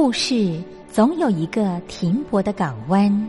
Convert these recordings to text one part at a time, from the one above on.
故事总有一个停泊的港湾。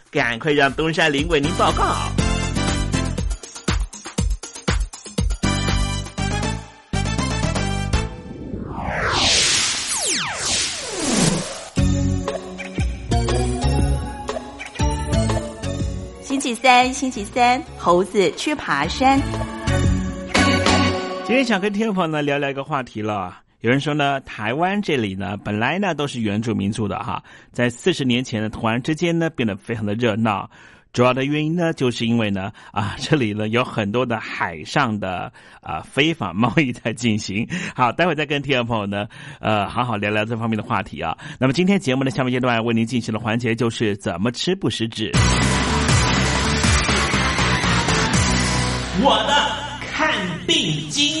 赶快让东山林为您报告。星期三，星期三，猴子去爬山。今天想跟听众朋友呢聊聊一个话题了。有人说呢，台湾这里呢本来呢都是原住民族的哈，在四十年前呢突然之间呢变得非常的热闹。主要的原因呢，就是因为呢啊 这里呢有很多的海上的啊非法贸易在进行。好，待会再跟听众朋友呢呃好好聊聊这方面的话题啊。那么今天节目的下面阶段为您进行的环节就是怎么吃不食指。我的看病经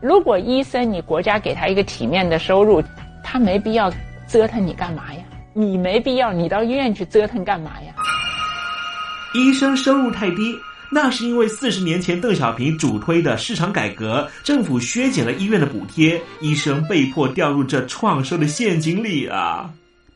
如果医生你国家给他一个体面的收入，他没必要折腾你干嘛呀？你没必要你到医院去折腾干嘛呀？医生收入太低，那是因为四十年前邓小平主推的市场改革，政府削减了医院的补贴，医生被迫掉入这创收的陷阱里啊！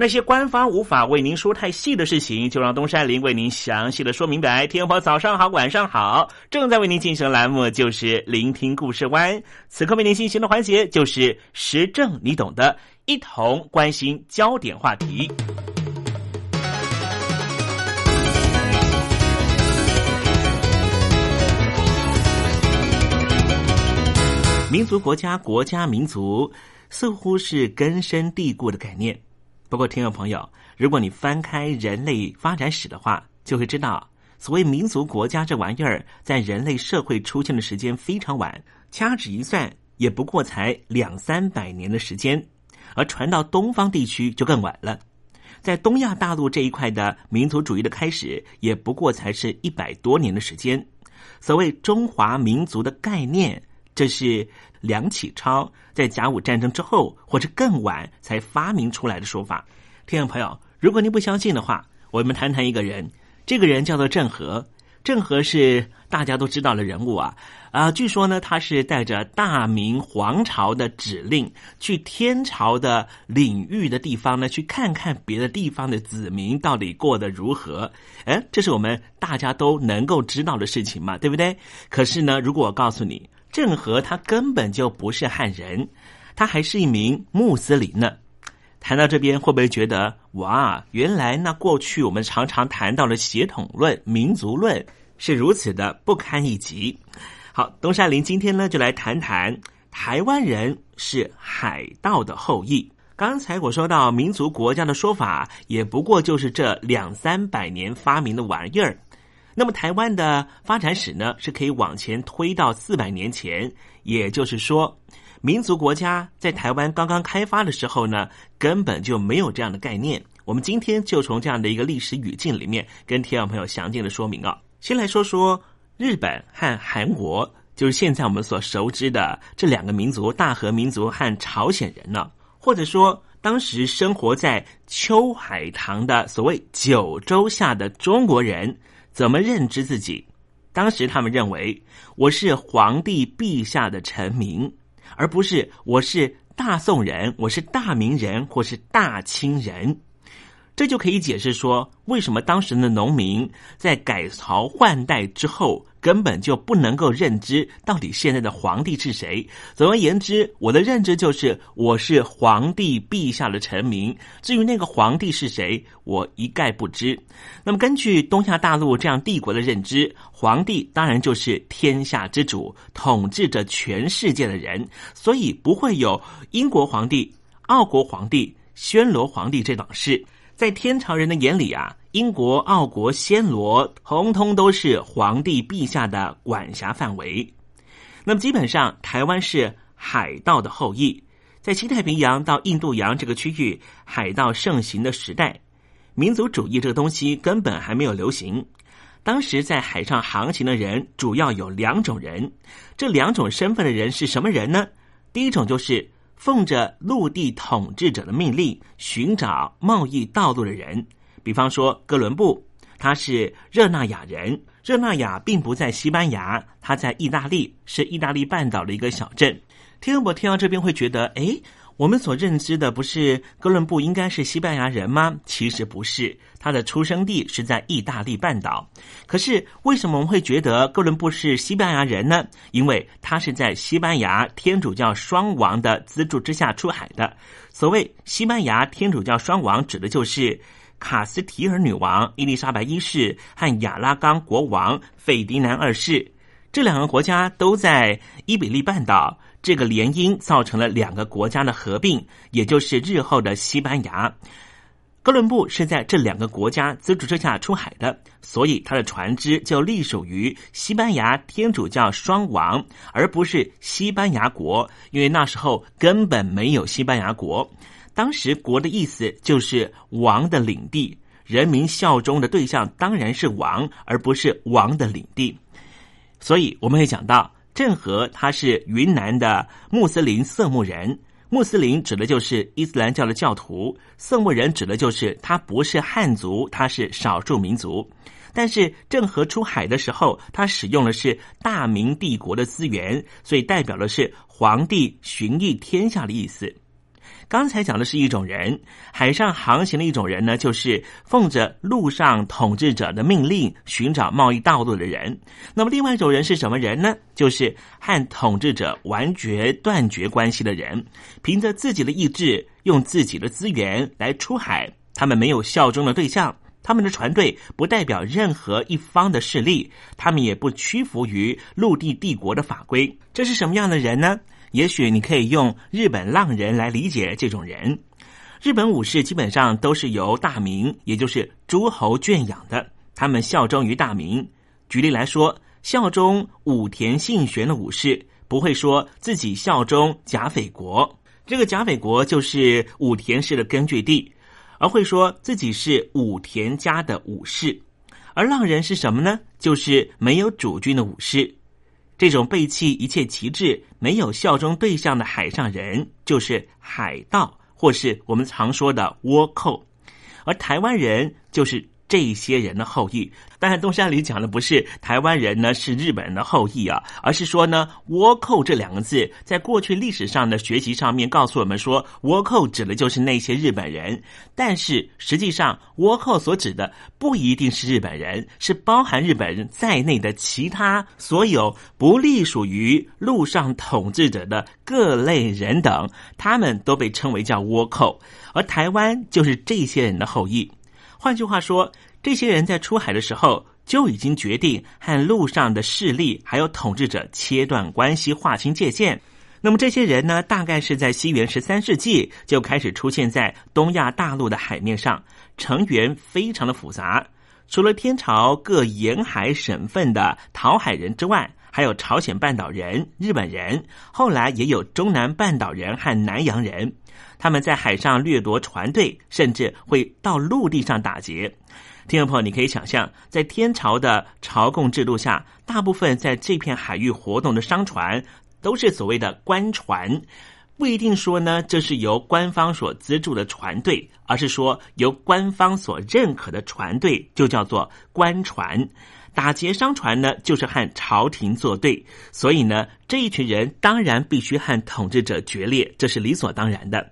那些官方无法为您说太细的事情，就让东山林为您详细的说明白。天婆早上好，晚上好，正在为您进行的栏目就是聆听故事湾。此刻为您进行的环节就是时政，你懂的，一同关心焦点话题。民族、国家、国家、民族，似乎是根深蒂固的概念。不过，听众朋友，如果你翻开人类发展史的话，就会知道，所谓民族国家这玩意儿，在人类社会出现的时间非常晚，掐指一算，也不过才两三百年的时间。而传到东方地区就更晚了，在东亚大陆这一块的民族主义的开始，也不过才是一百多年的时间。所谓中华民族的概念，这是梁启超在甲午战争之后或者更晚才发明出来的说法。听众朋友，如果您不相信的话，我们谈谈一个人，这个人叫做郑和。郑和是大家都知道的人物啊，啊，据说呢，他是带着大明皇朝的指令去天朝的领域的地方呢，去看看别的地方的子民到底过得如何。哎，这是我们大家都能够知道的事情嘛，对不对？可是呢，如果我告诉你，郑和他根本就不是汉人，他还是一名穆斯林呢。谈到这边，会不会觉得哇，原来那过去我们常常谈到的血统论、民族论是如此的不堪一击？好，东山林今天呢就来谈谈台湾人是海盗的后裔。刚才我说到民族国家的说法，也不过就是这两三百年发明的玩意儿。那么台湾的发展史呢，是可以往前推到四百年前，也就是说。民族国家在台湾刚刚开发的时候呢，根本就没有这样的概念。我们今天就从这样的一个历史语境里面，跟听众朋友详尽的说明啊。先来说说日本和韩国，就是现在我们所熟知的这两个民族——大和民族和朝鲜人呢，或者说当时生活在秋海棠的所谓九州下的中国人，怎么认知自己？当时他们认为我是皇帝陛下的臣民。而不是我是大宋人，我是大明人，或是大清人，这就可以解释说，为什么当时的农民在改朝换代之后。根本就不能够认知到底现在的皇帝是谁。总而言之，我的认知就是我是皇帝陛下的臣民。至于那个皇帝是谁，我一概不知。那么，根据东亚大陆这样帝国的认知，皇帝当然就是天下之主，统治着全世界的人，所以不会有英国皇帝、奥国皇帝、宣罗皇帝这档事。在天朝人的眼里啊。英国、奥国、暹罗，通通都是皇帝陛下的管辖范围。那么，基本上台湾是海盗的后裔。在西太平洋到印度洋这个区域，海盗盛行的时代，民族主义这个东西根本还没有流行。当时在海上航行的人主要有两种人，这两种身份的人是什么人呢？第一种就是奉着陆地统治者的命令寻找贸易道路的人。比方说，哥伦布他是热那亚人，热那亚并不在西班牙，他在意大利，是意大利半岛的一个小镇。听众朋听到这边会觉得，哎。我们所认知的不是哥伦布应该是西班牙人吗？其实不是，他的出生地是在意大利半岛。可是为什么我们会觉得哥伦布是西班牙人呢？因为他是在西班牙天主教双王的资助之下出海的。所谓西班牙天主教双王，指的就是卡斯提尔女王伊丽莎白一世和亚拉冈国王费迪南二世。这两个国家都在伊比利半岛。这个联姻造成了两个国家的合并，也就是日后的西班牙。哥伦布是在这两个国家资助之下出海的，所以他的船只就隶属于西班牙天主教双王，而不是西班牙国。因为那时候根本没有西班牙国，当时“国”的意思就是王的领地，人民效忠的对象当然是王，而不是王的领地。所以我们会讲到。郑和他是云南的穆斯林色目人，穆斯林指的就是伊斯兰教的教徒，色目人指的就是他不是汉族，他是少数民族。但是郑和出海的时候，他使用的是大明帝国的资源，所以代表的是皇帝巡弋天下的意思。刚才讲的是一种人，海上航行的一种人呢，就是奉着陆上统治者的命令寻找贸易道路的人。那么，另外一种人是什么人呢？就是和统治者完全断绝关系的人，凭着自己的意志，用自己的资源来出海。他们没有效忠的对象，他们的船队不代表任何一方的势力，他们也不屈服于陆地帝国的法规。这是什么样的人呢？也许你可以用日本浪人来理解这种人。日本武士基本上都是由大明，也就是诸侯圈养的，他们效忠于大明。举例来说，效忠武田信玄的武士不会说自己效忠甲斐国，这个甲斐国就是武田氏的根据地，而会说自己是武田家的武士。而浪人是什么呢？就是没有主君的武士。这种背弃一切旗帜、没有效忠对象的海上人，就是海盗，或是我们常说的倭寇，而台湾人就是这些人的后裔。当然，东山里讲的不是台湾人呢是日本人的后裔啊，而是说呢“倭寇”这两个字，在过去历史上的学习上面告诉我们说，倭寇指的就是那些日本人。但是实际上，倭寇所指的不一定是日本人，是包含日本人在内的其他所有不隶属于陆上统治者的各类人等，他们都被称为叫倭寇，而台湾就是这些人的后裔。换句话说。这些人在出海的时候就已经决定和路上的势力还有统治者切断关系，划清界限。那么这些人呢，大概是在西元十三世纪就开始出现在东亚大陆的海面上，成员非常的复杂。除了天朝各沿海省份的讨海人之外，还有朝鲜半岛人、日本人，后来也有中南半岛人和南洋人。他们在海上掠夺船队，甚至会到陆地上打劫。听众朋友，你可以想象，在天朝的朝贡制度下，大部分在这片海域活动的商船都是所谓的官船，不一定说呢这是由官方所资助的船队，而是说由官方所认可的船队就叫做官船。打劫商船呢，就是和朝廷作对，所以呢，这一群人当然必须和统治者决裂，这是理所当然的。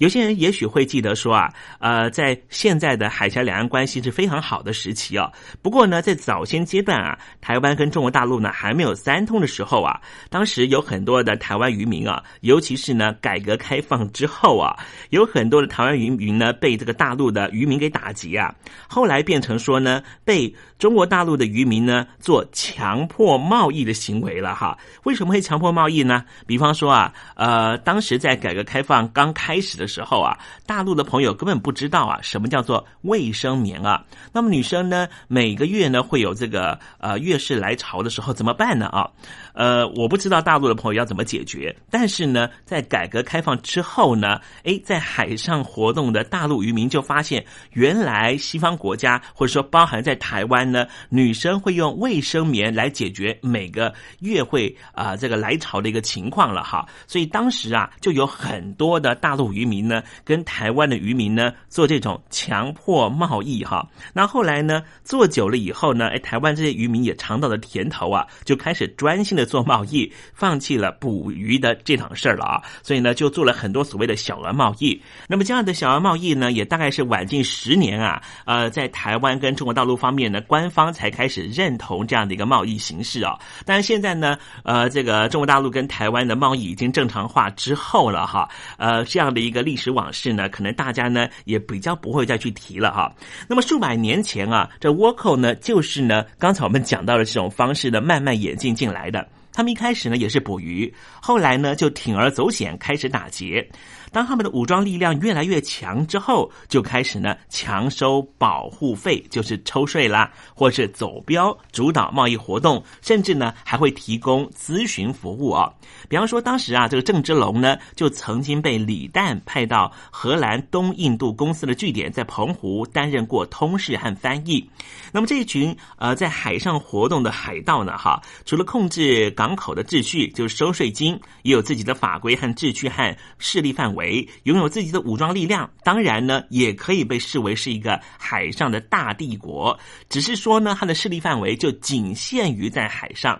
有些人也许会记得说啊，呃，在现在的海峡两岸关系是非常好的时期哦。不过呢，在早先阶段啊，台湾跟中国大陆呢还没有三通的时候啊，当时有很多的台湾渔民啊，尤其是呢改革开放之后啊，有很多的台湾渔民呢被这个大陆的渔民给打击啊，后来变成说呢被中国大陆的渔民呢做强迫贸易的行为了哈。为什么会强迫贸易呢？比方说啊，呃，当时在改革开放刚开始的。时候啊，大陆的朋友根本不知道啊，什么叫做卫生棉啊？那么女生呢，每个月呢会有这个呃月事来潮的时候怎么办呢啊？呃，我不知道大陆的朋友要怎么解决。但是呢，在改革开放之后呢，哎，在海上活动的大陆渔民就发现，原来西方国家或者说包含在台湾呢，女生会用卫生棉来解决每个月会啊这个来潮的一个情况了哈。所以当时啊，就有很多的大陆渔民。呢，跟台湾的渔民呢做这种强迫贸易哈，那后来呢做久了以后呢，哎，台湾这些渔民也尝到了甜头啊，就开始专心的做贸易，放弃了捕鱼的这档事儿了啊，所以呢就做了很多所谓的小额贸易。那么这样的小额贸易呢，也大概是晚近十年啊，呃，在台湾跟中国大陆方面呢，关官方才开始认同这样的一个贸易形式啊。但是现在呢，呃，这个中国大陆跟台湾的贸易已经正常化之后了哈，呃，这样的一个。历史往事呢，可能大家呢也比较不会再去提了哈。那么数百年前啊，这倭寇呢，就是呢，刚才我们讲到的这种方式呢，慢慢演进进来的。他们一开始呢也是捕鱼，后来呢就铤而走险开始打劫。当他们的武装力量越来越强之后，就开始呢强收保护费，就是抽税啦，或是走标主导贸易活动，甚至呢还会提供咨询服务啊。比方说，当时啊这个郑芝龙呢就曾经被李旦派到荷兰东印度公司的据点，在澎湖担任过通事和翻译。那么这一群呃在海上活动的海盗呢，哈，除了控制港口的秩序，就是收税金，也有自己的法规和秩序和势力范围。为拥有自己的武装力量，当然呢，也可以被视为是一个海上的大帝国。只是说呢，它的势力范围就仅限于在海上。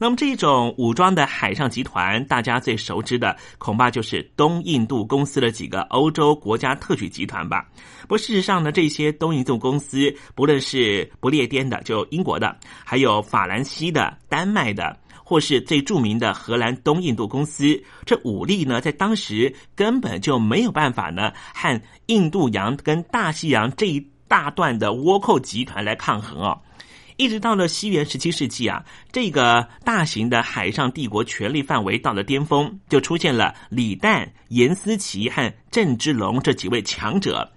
那么这种武装的海上集团，大家最熟知的恐怕就是东印度公司的几个欧洲国家特许集团吧。不过事实上呢，这些东印度公司，不论是不列颠的，就英国的，还有法兰西的、丹麦的。或是最著名的荷兰东印度公司，这武力呢，在当时根本就没有办法呢，和印度洋跟大西洋这一大段的倭寇集团来抗衡哦。一直到了西元十七世纪啊，这个大型的海上帝国权力范围到了巅峰，就出现了李旦、严思齐和郑芝龙这几位强者。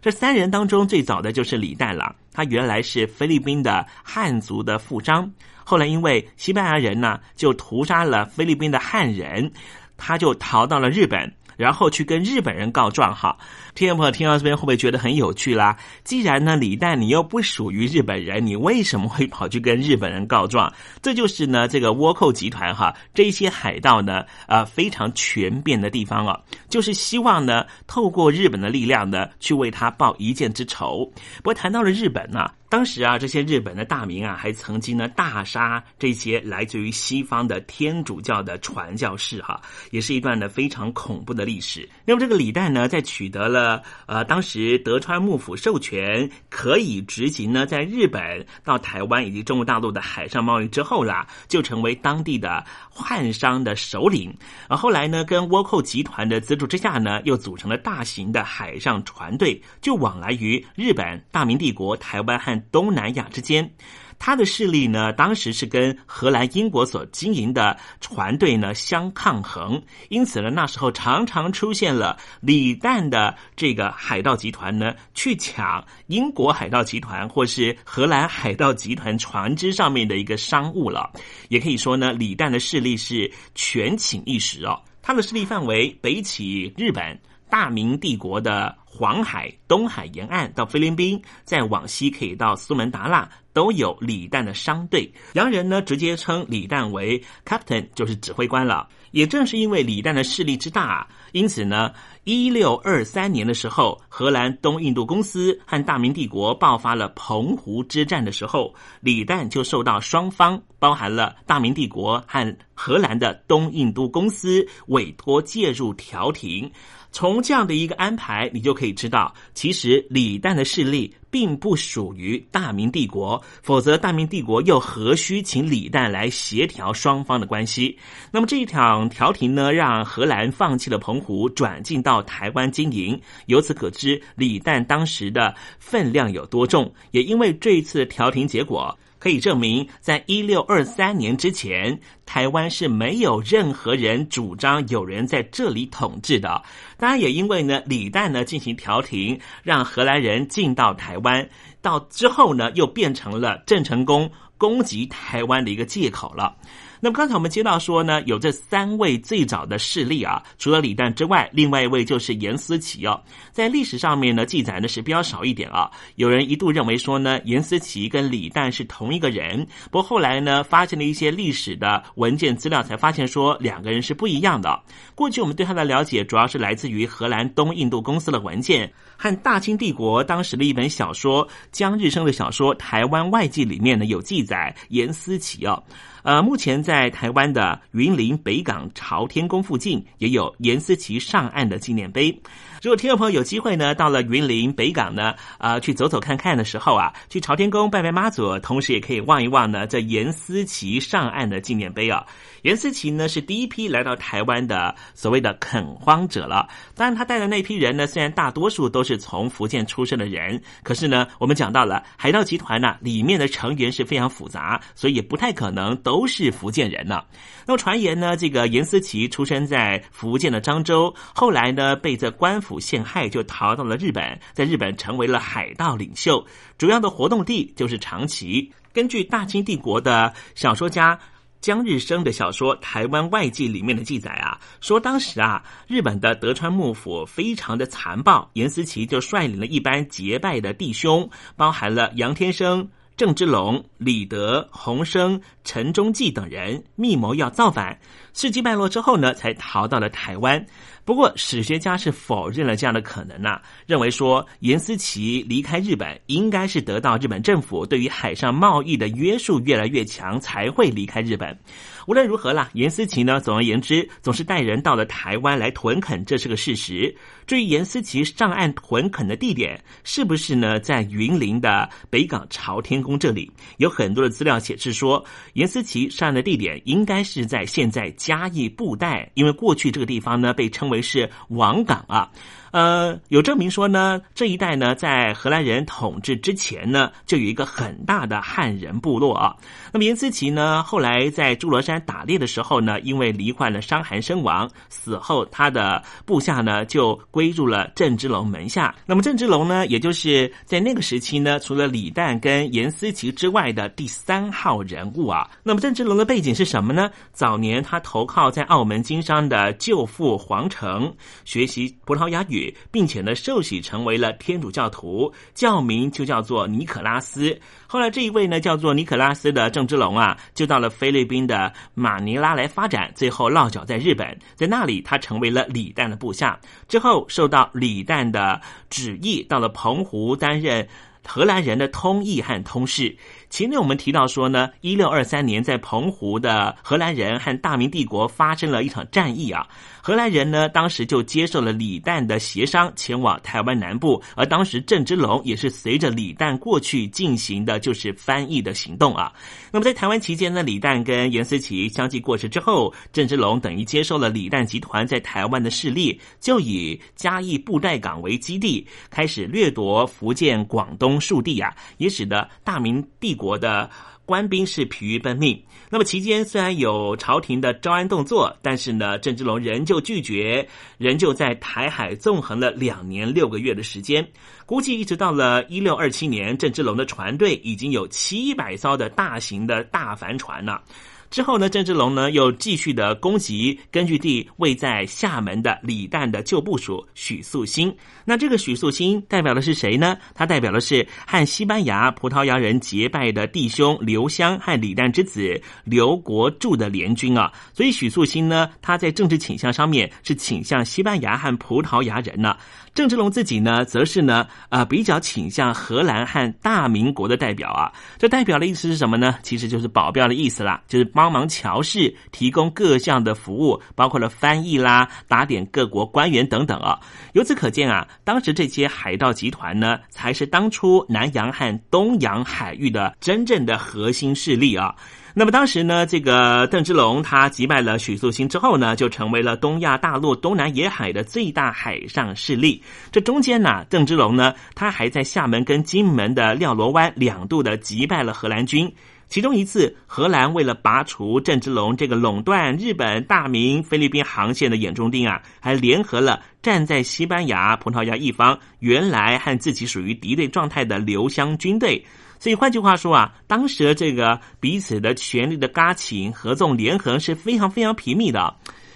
这三人当中，最早的就是李旦了。他原来是菲律宾的汉族的富商。后来因为西班牙人呢就屠杀了菲律宾的汉人，他就逃到了日本，然后去跟日本人告状哈。听众朋友听到这边会不会觉得很有趣啦？既然呢李旦你又不属于日本人，你为什么会跑去跟日本人告状？这就是呢这个倭寇集团哈这些海盗呢呃非常权变的地方哦，就是希望呢透过日本的力量呢去为他报一箭之仇。不过谈到了日本呢。当时啊，这些日本的大名啊，还曾经呢大杀这些来自于西方的天主教的传教士哈，也是一段呢非常恐怖的历史。那么这个李旦呢，在取得了呃当时德川幕府授权，可以执行呢在日本到台湾以及中国大陆的海上贸易之后啦，就成为当地的汉商的首领。而后来呢，跟倭寇集团的资助之下呢，又组成了大型的海上船队，就往来于日本、大明帝国、台湾和。东南亚之间，他的势力呢，当时是跟荷兰、英国所经营的船队呢相抗衡，因此呢，那时候常常出现了李旦的这个海盗集团呢去抢英国海盗集团或是荷兰海盗集团船只上面的一个商务了。也可以说呢，李旦的势力是权倾一时哦，他的势力范围北起日本。大明帝国的黄海、东海沿岸到菲律宾，再往西可以到苏门答腊，都有李旦的商队。洋人呢直接称李旦为 Captain，就是指挥官了。也正是因为李旦的势力之大，因此呢，一六二三年的时候，荷兰东印度公司和大明帝国爆发了澎湖之战的时候，李旦就受到双方，包含了大明帝国和荷兰的东印度公司委托介入调停。从这样的一个安排，你就可以知道，其实李旦的势力并不属于大明帝国，否则大明帝国又何须请李旦来协调双方的关系？那么这一场调停呢，让荷兰放弃了澎湖，转进到台湾经营。由此可知，李旦当时的分量有多重。也因为这一次调停结果。可以证明，在一六二三年之前，台湾是没有任何人主张有人在这里统治的。当然，也因为呢，李旦呢进行调停，让荷兰人进到台湾，到之后呢，又变成了郑成功攻击台湾的一个借口了。那么刚才我们接到说呢，有这三位最早的势力啊，除了李旦之外，另外一位就是严思齐哦。在历史上面呢，记载的是比较少一点啊。有人一度认为说呢，严思齐跟李旦是同一个人，不过后来呢，发现了一些历史的文件资料，才发现说两个人是不一样的。过去我们对他的了解，主要是来自于荷兰东印度公司的文件和大清帝国当时的一本小说江日升的小说《台湾外记》里面呢有记载严思齐哦。呃，目前在台湾的云林北港朝天宫附近也有严思齐上岸的纪念碑。如果听众朋友有机会呢，到了云林北港呢，啊，去走走看看的时候啊，去朝天宫拜拜妈祖，同时也可以望一望呢这严思齐上岸的纪念碑啊。严思齐呢是第一批来到台湾的所谓的垦荒者了。当然，他带的那批人呢，虽然大多数都是从福建出生的人，可是呢，我们讲到了海盗集团呢，里面的成员是非常复杂，所以也不太可能都是福建人呢。那么传言呢，这个严思齐出生在福建的漳州，后来呢被这官府陷害，就逃到了日本，在日本成为了海盗领袖，主要的活动地就是长崎。根据大清帝国的小说家。江日升的小说《台湾外记》里面的记载啊，说当时啊，日本的德川幕府非常的残暴，严思齐就率领了一班结拜的弟兄，包含了杨天生、郑芝龙、李德、洪生、陈忠济等人，密谋要造反。事迹败落之后呢，才逃到了台湾。不过，史学家是否认了这样的可能呢？认为说，严思齐离开日本，应该是得到日本政府对于海上贸易的约束越来越强，才会离开日本。无论如何啦，严思齐呢，总而言之，总是带人到了台湾来屯垦，这是个事实。至于严思齐上岸屯垦的地点是不是呢，在云林的北港朝天宫这里，有很多的资料显示说，严思齐上岸的地点应该是在现在嘉义布袋，因为过去这个地方呢被称为是王港啊。呃，有证明说呢，这一带呢，在荷兰人统治之前呢，就有一个很大的汉人部落啊。那么严思齐呢，后来在诸罗山打猎的时候呢，因为罹患了伤寒身亡，死后他的部下呢就归入了郑芝龙门下。那么郑芝龙呢，也就是在那个时期呢，除了李旦跟严思齐之外的第三号人物啊。那么郑芝龙的背景是什么呢？早年他投靠在澳门经商的舅父黄成，学习葡萄牙语。并且呢，受洗成为了天主教徒，教名就叫做尼可拉斯。后来这一位呢，叫做尼可拉斯的郑芝龙啊，就到了菲律宾的马尼拉来发展，最后落脚在日本，在那里他成为了李旦的部下。之后受到李旦的旨意，到了澎湖担任荷兰人的通译和通事。前面我们提到说呢，一六二三年在澎湖的荷兰人和大明帝国发生了一场战役啊。荷兰人呢，当时就接受了李旦的协商，前往台湾南部。而当时郑芝龙也是随着李旦过去进行的，就是翻译的行动啊。那么在台湾期间呢，李旦跟严思齐相继过世之后，郑芝龙等于接受了李旦集团在台湾的势力，就以嘉义布袋港为基地，开始掠夺福建、广东数地啊，也使得大明帝国的。官兵是疲于奔命。那么期间虽然有朝廷的招安动作，但是呢，郑芝龙仍旧拒绝，仍旧在台海纵横了两年六个月的时间。估计一直到了一六二七年，郑芝龙的船队已经有七百艘的大型的大帆船了。之后呢，郑芝龙呢又继续的攻击根据地位在厦门的李旦的旧部属许素兴。那这个许素兴代表的是谁呢？他代表的是和西班牙、葡萄牙人结拜的弟兄刘湘和李旦之子刘国柱的联军啊。所以许素兴呢，他在政治倾向上面是倾向西班牙和葡萄牙人呢。郑芝龙自己呢，则是呢，啊，比较倾向荷兰和大明国的代表啊。这代表的意思是什么呢？其实就是保镖的意思啦，就是帮忙乔事，提供各项的服务，包括了翻译啦、打点各国官员等等啊。由此可见啊，当时这些海盗集团呢，才是当初南洋和东洋海域的真正的核心势力啊。那么当时呢，这个邓芝龙他击败了许素兴之后呢，就成为了东亚大陆东南沿海的最大海上势力。这中间呢，邓芝龙呢，他还在厦门跟金门的廖罗湾两度的击败了荷兰军。其中一次，荷兰为了拔除郑芝龙这个垄断日本、大明、菲律宾航线的眼中钉啊，还联合了站在西班牙、葡萄牙一方、原来和自己属于敌对状态的留湘军队。所以换句话说啊，当时这个彼此的权力的嘎情、合纵连横是非常非常频密的。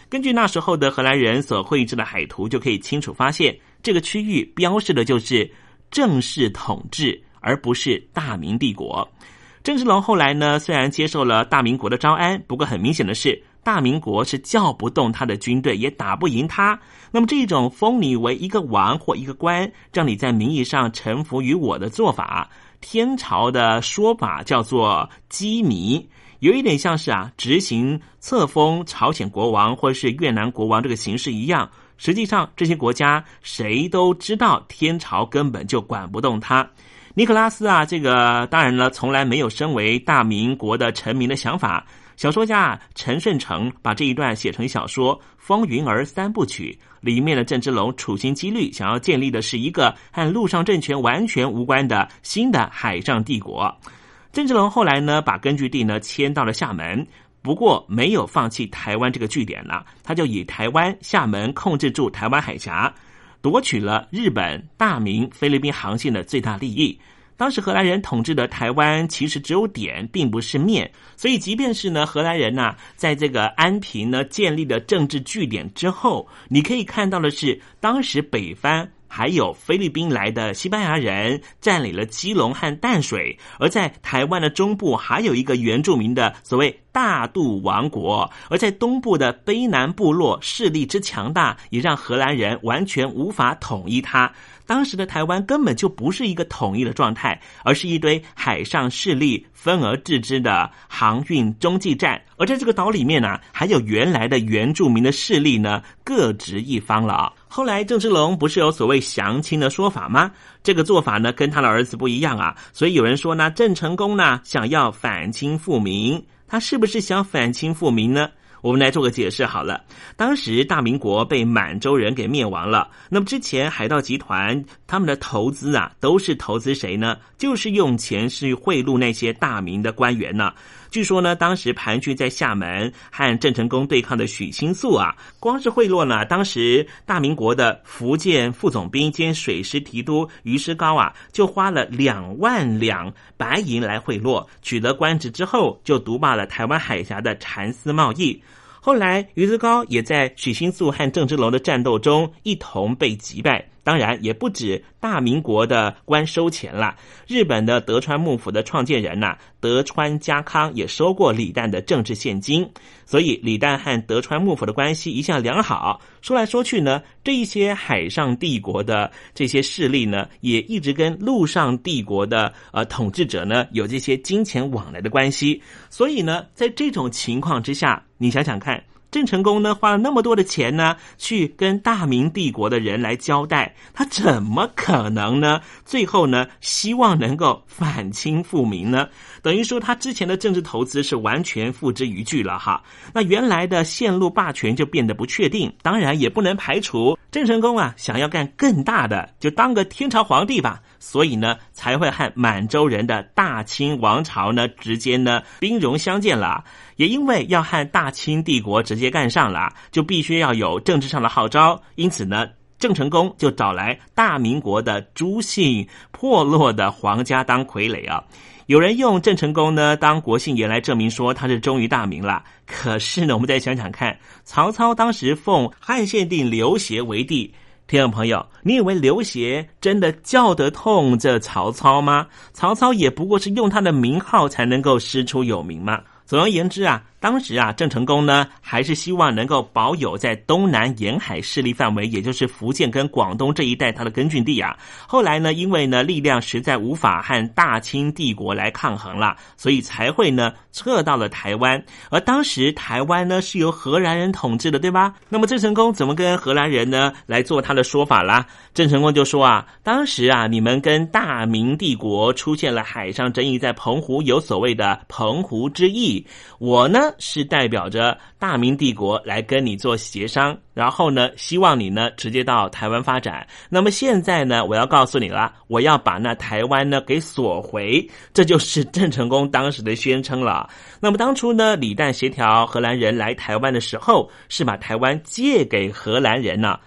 根据那时候的荷兰人所绘制的海图，就可以清楚发现，这个区域标示的就是正式统治，而不是大明帝国。郑芝龙后来呢，虽然接受了大明国的招安，不过很明显的是，大明国是叫不动他的军队，也打不赢他。那么这种封你为一个王或一个官，让你在名义上臣服于我的做法。天朝的说法叫做“羁縻”，有一点像是啊，执行册封朝鲜国王或是越南国王这个形式一样。实际上，这些国家谁都知道，天朝根本就管不动他。尼可拉斯啊，这个当然了，从来没有身为大明国的臣民的想法。小说家陈顺成把这一段写成小说《风云儿三部曲》里面的郑芝龙处心积虑想要建立的是一个和陆上政权完全无关的新的海上帝国。郑芝龙后来呢，把根据地呢迁到了厦门，不过没有放弃台湾这个据点呢，他就以台湾、厦门控制住台湾海峡，夺取了日本、大明、菲律宾航线的最大利益。当时荷兰人统治的台湾其实只有点，并不是面，所以即便是呢荷兰人呢，在这个安平呢建立了政治据点之后，你可以看到的是，当时北方。还有菲律宾来的西班牙人占领了基隆和淡水，而在台湾的中部还有一个原住民的所谓大渡王国，而在东部的卑南部落势力之强大，也让荷兰人完全无法统一它。当时的台湾根本就不是一个统一的状态，而是一堆海上势力分而治之的航运中继站。而在这个岛里面呢，还有原来的原住民的势力呢，各执一方了。后来郑芝龙不是有所谓降清的说法吗？这个做法呢，跟他的儿子不一样啊。所以有人说呢，郑成功呢想要反清复明，他是不是想反清复明呢？我们来做个解释好了。当时大明国被满洲人给灭亡了，那么之前海盗集团他们的投资啊，都是投资谁呢？就是用钱去贿赂那些大明的官员呢。据说呢，当时盘踞在厦门和郑成功对抗的许新素啊，光是贿赂呢，当时大明国的福建副总兵兼水师提督于师高啊，就花了两万两白银来贿赂，取得官职之后，就独霸了台湾海峡的蚕丝贸易。后来，于志高也在许兴素和郑芝龙的战斗中一同被击败。当然，也不止大明国的官收钱了，日本的德川幕府的创建人呐，德川家康也收过李旦的政治现金。所以，李旦和德川幕府的关系一向良好。说来说去呢，这一些海上帝国的这些势力呢，也一直跟陆上帝国的呃统治者呢有这些金钱往来的关系。所以呢，在这种情况之下，你想想看。郑成功呢，花了那么多的钱呢，去跟大明帝国的人来交代，他怎么可能呢？最后呢，希望能够反清复明呢？等于说，他之前的政治投资是完全付之一炬了哈。那原来的线路霸权就变得不确定，当然也不能排除郑成功啊，想要干更大的，就当个天朝皇帝吧。所以呢，才会和满洲人的大清王朝呢直接呢兵戎相见了。也因为要和大清帝国直接干上了，就必须要有政治上的号召。因此呢，郑成功就找来大明国的朱姓破落的皇家当傀儡啊。有人用郑成功呢当国姓爷来证明说他是忠于大明了。可是呢，我们再想想看，曹操当时奉汉献帝刘协为帝。听众朋友，你以为刘协真的叫得痛这曹操吗？曹操也不过是用他的名号才能够师出有名嘛。总而言之啊。当时啊，郑成功呢，还是希望能够保有在东南沿海势力范围，也就是福建跟广东这一带他的根据地啊。后来呢，因为呢力量实在无法和大清帝国来抗衡了，所以才会呢撤到了台湾。而当时台湾呢是由荷兰人统治的，对吧？那么郑成功怎么跟荷兰人呢来做他的说法啦？郑成功就说啊，当时啊，你们跟大明帝国出现了海上争议，在澎湖有所谓的澎湖之役，我呢。是代表着大明帝国来跟你做协商，然后呢，希望你呢直接到台湾发展。那么现在呢，我要告诉你了，我要把那台湾呢给锁回，这就是郑成功当时的宣称了。那么当初呢，李旦协调荷兰人来台湾的时候，是把台湾借给荷兰人呢。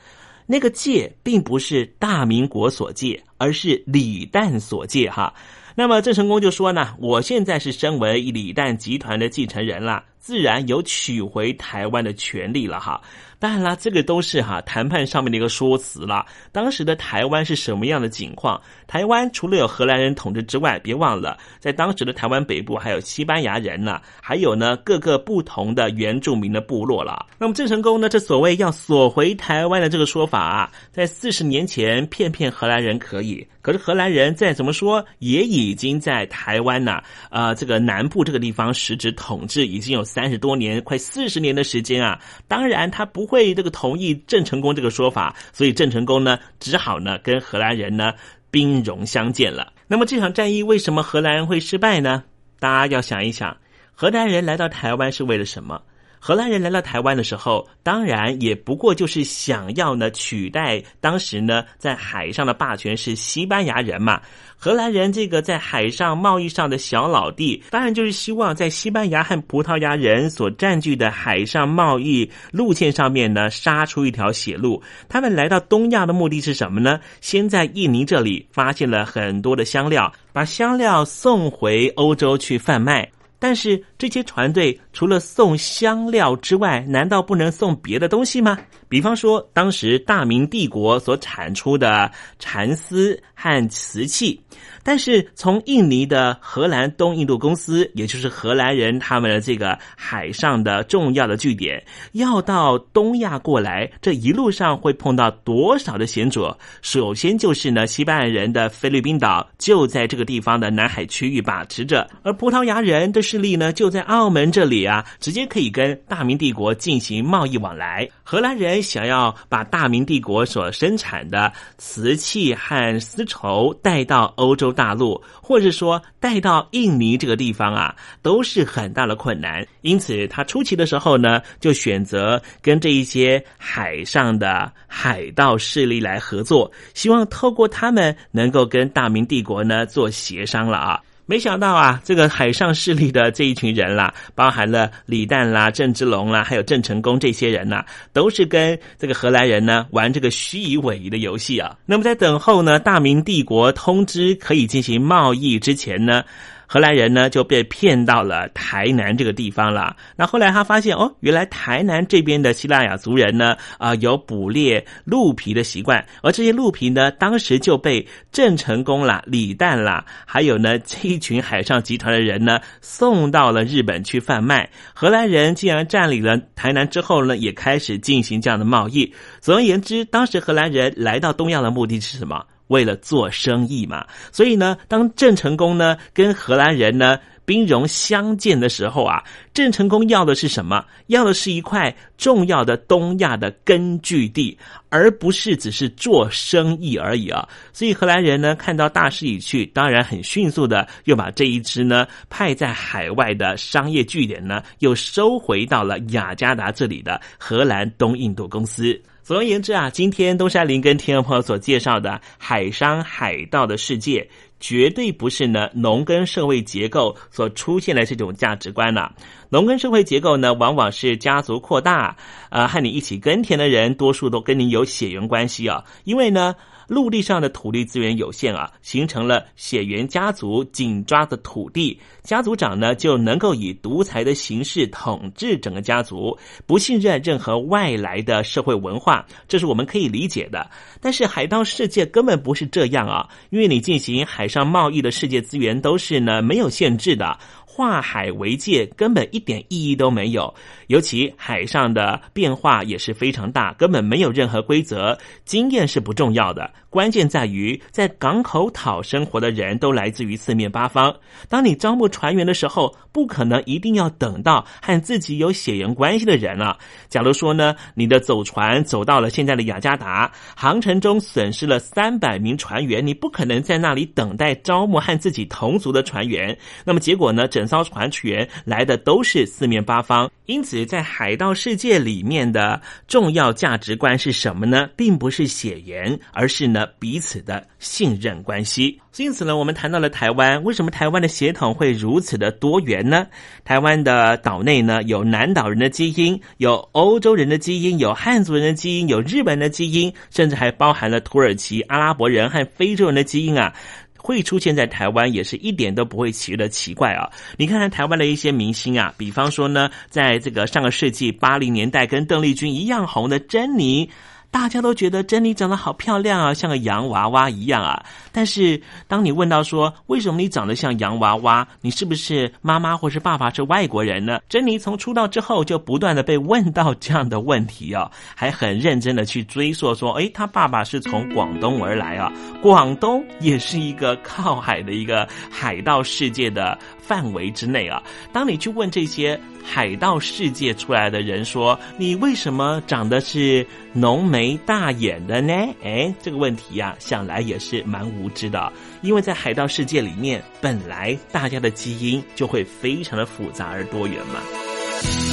那个借并不是大明国所借，而是李旦所借哈。那么郑成功就说呢，我现在是身为李旦集团的继承人了。自然有取回台湾的权利了哈。当然啦，这个都是哈谈判上面的一个说辞了。当时的台湾是什么样的情况？台湾除了有荷兰人统治之外，别忘了在当时的台湾北部还有西班牙人呢，还有呢各个不同的原住民的部落了。那么郑成功呢，这所谓要锁回台湾的这个说法啊，在四十年前骗骗荷兰人可以，可是荷兰人再怎么说也已经在台湾呢，呃，这个南部这个地方实质统治已经有三十多年，快四十年的时间啊。当然他不。会这个同意郑成功这个说法，所以郑成功呢只好呢跟荷兰人呢兵戎相见了。那么这场战役为什么荷兰人会失败呢？大家要想一想，荷兰人来到台湾是为了什么？荷兰人来到台湾的时候，当然也不过就是想要呢取代当时呢在海上的霸权是西班牙人嘛。荷兰人这个在海上贸易上的小老弟，当然就是希望在西班牙和葡萄牙人所占据的海上贸易路线上面呢杀出一条血路。他们来到东亚的目的是什么呢？先在印尼这里发现了很多的香料，把香料送回欧洲去贩卖。但是这些船队除了送香料之外，难道不能送别的东西吗？比方说，当时大明帝国所产出的蚕丝和瓷器。但是从印尼的荷兰东印度公司，也就是荷兰人他们的这个海上的重要的据点，要到东亚过来，这一路上会碰到多少的险阻？首先就是呢，西班牙人的菲律宾岛就在这个地方的南海区域把持着，而葡萄牙人的势力呢就在澳门这里啊，直接可以跟大明帝国进行贸易往来。荷兰人想要把大明帝国所生产的瓷器和丝绸带到欧洲大陆，或者说带到印尼这个地方啊，都是很大的困难。因此，他初期的时候呢，就选择跟这一些海上的海盗势力来合作，希望透过他们能够跟大明帝国呢做协商了啊。没想到啊，这个海上势力的这一群人啦，包含了李旦啦、郑芝龙啦，还有郑成功这些人呐，都是跟这个荷兰人呢玩这个虚以委蛇的游戏啊。那么在等候呢大明帝国通知可以进行贸易之前呢。荷兰人呢就被骗到了台南这个地方了。那后来他发现哦，原来台南这边的希腊雅族人呢啊有捕猎鹿皮的习惯，而这些鹿皮呢当时就被郑成功啦、李旦啦，还有呢这一群海上集团的人呢送到了日本去贩卖。荷兰人既然占领了台南之后呢，也开始进行这样的贸易。总而言之，当时荷兰人来到东亚的目的是什么？为了做生意嘛，所以呢，当郑成功呢跟荷兰人呢兵戎相见的时候啊，郑成功要的是什么？要的是一块重要的东亚的根据地，而不是只是做生意而已啊。所以荷兰人呢看到大势已去，当然很迅速的又把这一支呢派在海外的商业据点呢又收回到了雅加达这里的荷兰东印度公司。总而言之啊，今天东山林跟听众朋友所介绍的海商海盗的世界，绝对不是呢农耕社会结构所出现的这种价值观了。农耕社会结构呢，往往是家族扩大，呃，和你一起耕田的人，多数都跟你有血缘关系啊，因为呢。陆地上的土地资源有限啊，形成了血缘家族紧抓的土地，家族长呢就能够以独裁的形式统治整个家族，不信任任何外来的社会文化，这是我们可以理解的。但是海盗世界根本不是这样啊，因为你进行海上贸易的世界资源都是呢没有限制的。化海为界根本一点意义都没有，尤其海上的变化也是非常大，根本没有任何规则。经验是不重要的，关键在于在港口讨生活的人都来自于四面八方。当你招募船员的时候，不可能一定要等到和自己有血缘关系的人啊。假如说呢，你的走船走到了现在的雅加达，航程中损失了三百名船员，你不可能在那里等待招募和自己同族的船员。那么结果呢？整艘船员来的都是四面八方，因此在海盗世界里面的重要价值观是什么呢？并不是血缘，而是呢彼此的信任关系。因此呢，我们谈到了台湾，为什么台湾的血统会如此的多元呢？台湾的岛内呢，有南岛人的基因，有欧洲人的基因，有汉族人的基因，有日本人的基因，甚至还包含了土耳其、阿拉伯人和非洲人的基因啊。会出现在台湾，也是一点都不会奇的奇怪啊！你看看台湾的一些明星啊，比方说呢，在这个上个世纪八零年代跟邓丽君一样红的珍妮。大家都觉得珍妮长得好漂亮啊，像个洋娃娃一样啊。但是当你问到说为什么你长得像洋娃娃，你是不是妈妈或是爸爸是外国人呢？珍妮从出道之后就不断的被问到这样的问题啊，还很认真的去追溯说，诶，他爸爸是从广东而来啊，广东也是一个靠海的一个海盗世界的范围之内啊。当你去问这些。海盗世界出来的人说：“你为什么长得是浓眉大眼的呢？”哎，这个问题呀，想来也是蛮无知的。因为在海盗世界里面，本来大家的基因就会非常的复杂而多元嘛。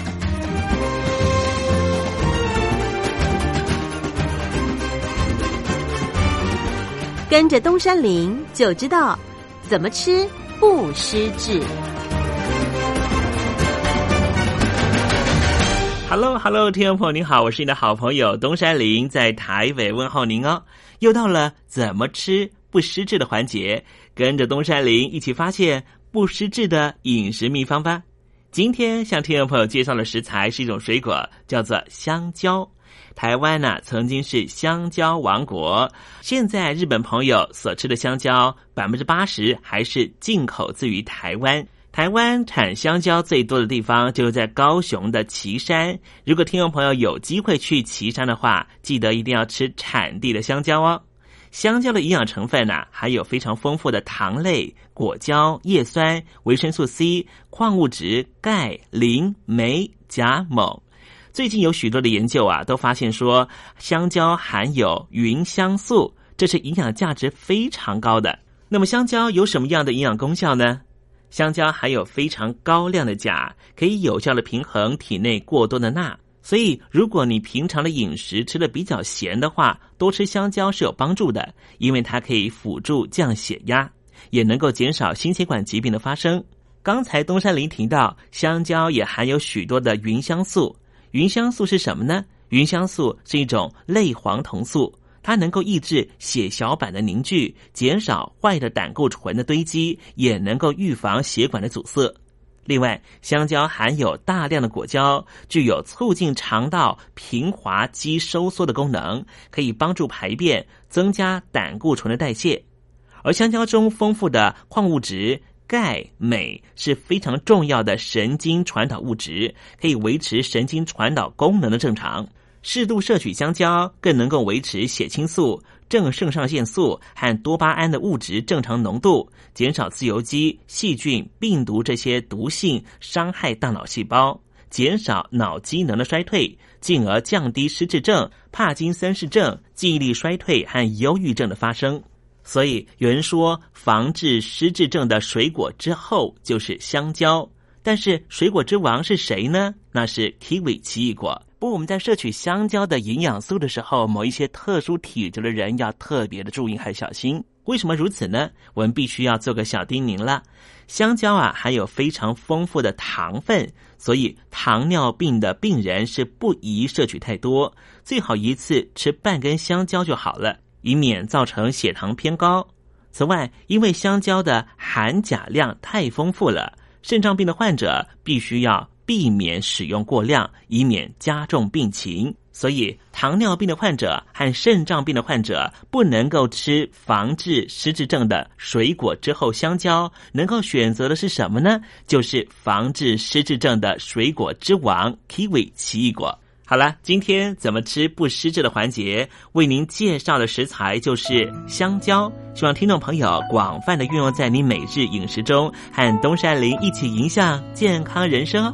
跟着东山林就知道怎么吃不失智。Hello，Hello，听众朋友您好，我是你的好朋友东山林，在台北问候您哦。又到了怎么吃不失智的环节，跟着东山林一起发现不失智的饮食秘方吧。今天向听众朋友介绍的食材是一种水果，叫做香蕉。台湾呢、曾经是香蕉王国，现在日本朋友所吃的香蕉百分之八十还是进口自于台湾。台湾产香蕉最多的地方就是在高雄的旗山。如果听众朋友有机会去旗山的话，记得一定要吃产地的香蕉哦。香蕉的营养成分呢、还有非常丰富的糖类、果胶、叶酸、维生素 C、矿物质、钙、磷、镁、钾、锰。最近有许多的研究啊，都发现说香蕉含有芸香素，这是营养价值非常高的。那么香蕉有什么样的营养功效呢？香蕉含有非常高量的钾，可以有效的平衡体内过多的钠。所以，如果你平常的饮食吃的比较咸的话，多吃香蕉是有帮助的，因为它可以辅助降血压，也能够减少心血管疾病的发生。刚才东山林提到，香蕉也含有许多的芸香素。芸香素是什么呢？芸香素是一种类黄酮素，它能够抑制血小板的凝聚，减少坏的胆固醇的堆积，也能够预防血管的阻塞。另外，香蕉含有大量的果胶，具有促进肠道平滑肌收缩的功能，可以帮助排便，增加胆固醇的代谢。而香蕉中丰富的矿物质。钙、镁是非常重要的神经传导物质，可以维持神经传导功能的正常。适度摄取香蕉，更能够维持血清素、正肾上腺素和多巴胺的物质正常浓度，减少自由基、细菌、病毒这些毒性伤害大脑细胞，减少脑机能的衰退，进而降低失智症、帕金森氏症、记忆力衰退和忧郁症的发生。所以有人说，防治失智症的水果之后就是香蕉。但是水果之王是谁呢？那是 kiwi 奇异果。不过我们在摄取香蕉的营养素的时候，某一些特殊体质的人要特别的注意和小心。为什么如此呢？我们必须要做个小叮咛了。香蕉啊，含有非常丰富的糖分，所以糖尿病的病人是不宜摄取太多，最好一次吃半根香蕉就好了。以免造成血糖偏高。此外，因为香蕉的含钾量太丰富了，肾脏病的患者必须要避免使用过量，以免加重病情。所以，糖尿病的患者和肾脏病的患者不能够吃防治失智症的水果之后香蕉，能够选择的是什么呢？就是防治失智症的水果之王 ——kiwi 奇异果。好了，今天怎么吃不失智的环节，为您介绍的食材就是香蕉。希望听众朋友广泛的运用在你每日饮食中，和东山林一起迎向健康人生哦。